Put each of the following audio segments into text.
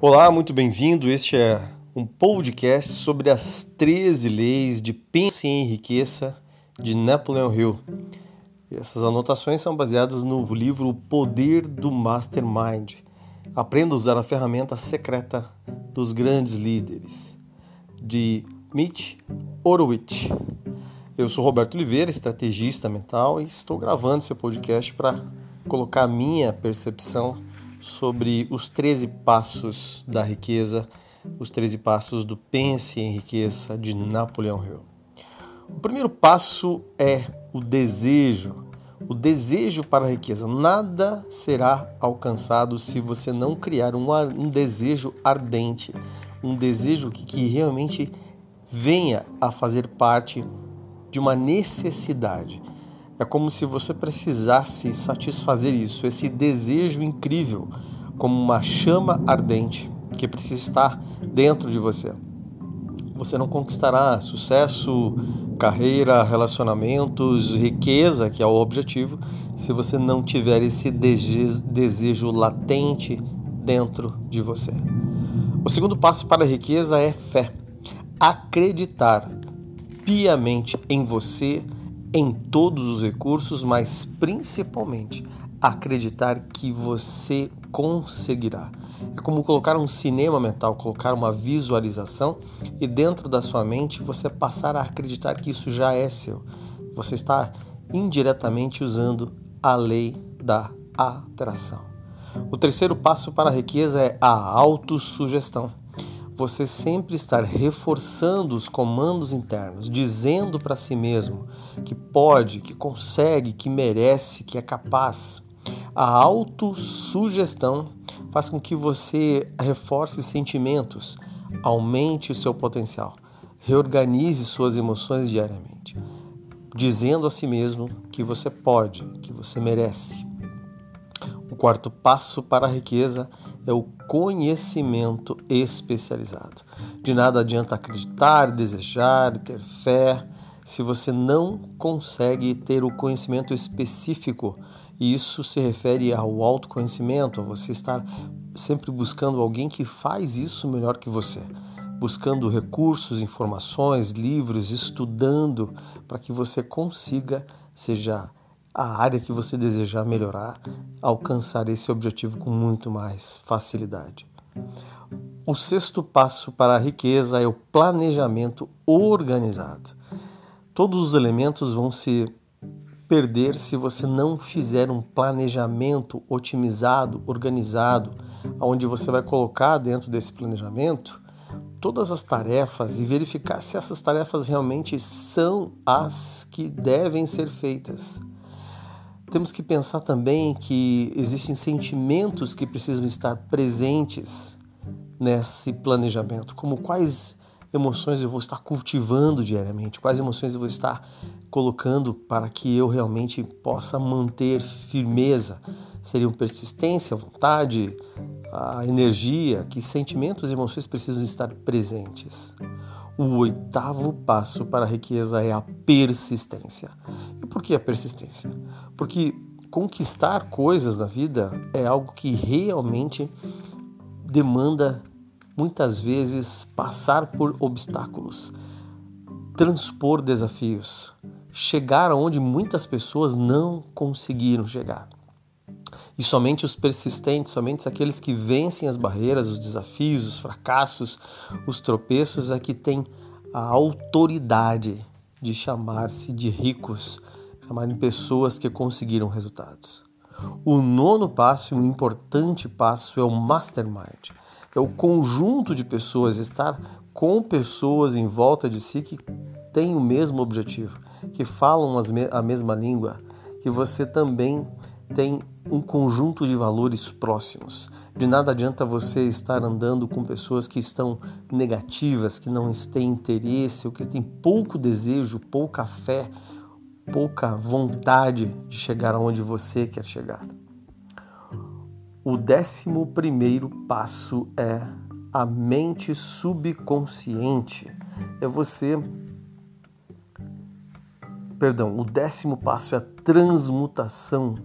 Olá, muito bem-vindo. Este é um podcast sobre as 13 leis de Pense e Enriqueça de Napoleon Hill. Essas anotações são baseadas no livro O Poder do Mastermind. Aprenda a usar a ferramenta secreta dos grandes líderes, de Mitch Horowitz. Eu sou Roberto Oliveira, estrategista mental, e estou gravando esse podcast para colocar a minha percepção sobre os 13 passos da riqueza, os 13 passos do Pense em Riqueza de Napoleão Hill. O primeiro passo é o desejo. O desejo para a riqueza. Nada será alcançado se você não criar um, um desejo ardente, um desejo que, que realmente venha a fazer parte de uma necessidade. É como se você precisasse satisfazer isso, esse desejo incrível, como uma chama ardente que precisa estar dentro de você. Você não conquistará sucesso, carreira, relacionamentos, riqueza, que é o objetivo, se você não tiver esse desejo latente dentro de você. O segundo passo para a riqueza é fé. Acreditar piamente em você, em todos os recursos, mas principalmente acreditar que você conseguirá. É como colocar um cinema mental, colocar uma visualização e dentro da sua mente você passar a acreditar que isso já é seu. Você está indiretamente usando a lei da atração. O terceiro passo para a riqueza é a autossugestão você sempre estar reforçando os comandos internos, dizendo para si mesmo que pode, que consegue, que merece, que é capaz. A autossugestão faz com que você reforce sentimentos, aumente o seu potencial, reorganize suas emoções diariamente, dizendo a si mesmo que você pode, que você merece. O quarto passo para a riqueza é o conhecimento especializado. De nada adianta acreditar, desejar, ter fé, se você não consegue ter o conhecimento específico. E isso se refere ao autoconhecimento, a você estar sempre buscando alguém que faz isso melhor que você buscando recursos, informações, livros, estudando para que você consiga, seja a área que você desejar melhorar, alcançar esse objetivo com muito mais facilidade. O sexto passo para a riqueza é o planejamento organizado. Todos os elementos vão se perder se você não fizer um planejamento otimizado, organizado, onde você vai colocar dentro desse planejamento todas as tarefas e verificar se essas tarefas realmente são as que devem ser feitas. Temos que pensar também que existem sentimentos que precisam estar presentes nesse planejamento, como quais emoções eu vou estar cultivando diariamente, quais emoções eu vou estar colocando para que eu realmente possa manter firmeza. Seriam persistência, vontade, a energia, que sentimentos e emoções precisam estar presentes. O oitavo passo para a riqueza é a persistência. E por que a persistência? Porque conquistar coisas na vida é algo que realmente demanda muitas vezes passar por obstáculos, transpor desafios, chegar aonde muitas pessoas não conseguiram chegar. E somente os persistentes, somente aqueles que vencem as barreiras, os desafios, os fracassos, os tropeços, é que têm a autoridade de chamar-se de ricos, chamar de pessoas que conseguiram resultados. O nono passo, um importante passo, é o mastermind. É o conjunto de pessoas, estar com pessoas em volta de si que têm o mesmo objetivo, que falam a mesma língua, que você também tem um conjunto de valores próximos. De nada adianta você estar andando com pessoas que estão negativas, que não têm interesse, ou que têm pouco desejo, pouca fé, pouca vontade de chegar aonde você quer chegar. O décimo primeiro passo é a mente subconsciente. É você. Perdão, o décimo passo é a transmutação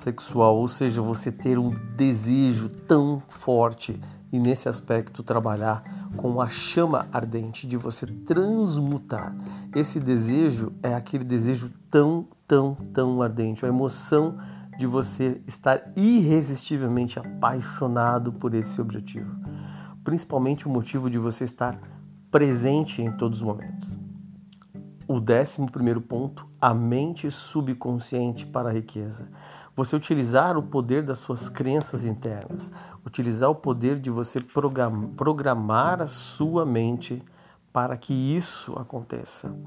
sexual, ou seja, você ter um desejo tão forte e nesse aspecto trabalhar com a chama ardente de você transmutar. Esse desejo é aquele desejo tão, tão, tão ardente, a emoção de você estar irresistivelmente apaixonado por esse objetivo. Principalmente o motivo de você estar presente em todos os momentos. O décimo primeiro ponto, a mente subconsciente para a riqueza. Você utilizar o poder das suas crenças internas, utilizar o poder de você programar a sua mente para que isso aconteça.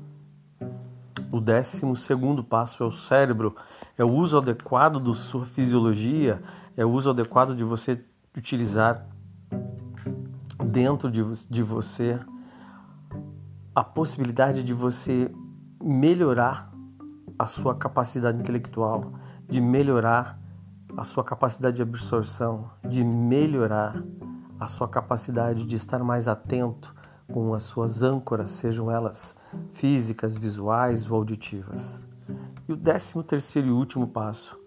O décimo segundo passo é o cérebro, é o uso adequado da sua fisiologia, é o uso adequado de você utilizar dentro de, de você a possibilidade de você melhorar a sua capacidade intelectual, de melhorar a sua capacidade de absorção, de melhorar a sua capacidade de estar mais atento com as suas âncoras, sejam elas físicas, visuais ou auditivas. E o décimo terceiro e último passo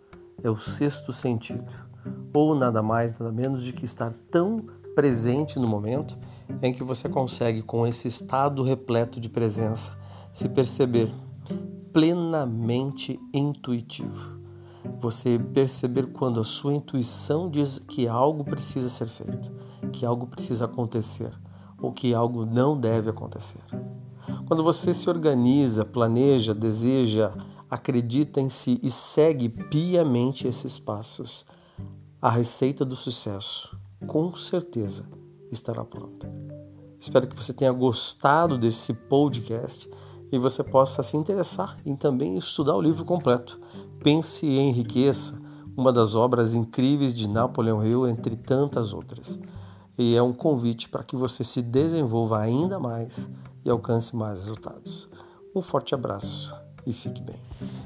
é o sexto sentido, ou nada mais, nada menos de que estar tão presente no momento em que você consegue, com esse estado repleto de presença, se perceber plenamente intuitivo. Você perceber quando a sua intuição diz que algo precisa ser feito, que algo precisa acontecer ou que algo não deve acontecer. Quando você se organiza, planeja, deseja, acredita em si e segue piamente esses passos, a receita do sucesso, com certeza, estará pronta. Espero que você tenha gostado desse podcast e você possa se interessar em também estudar o livro completo. Pense e Enriqueça, uma das obras incríveis de Napoleão Hill, entre tantas outras. E é um convite para que você se desenvolva ainda mais e alcance mais resultados. Um forte abraço e fique bem.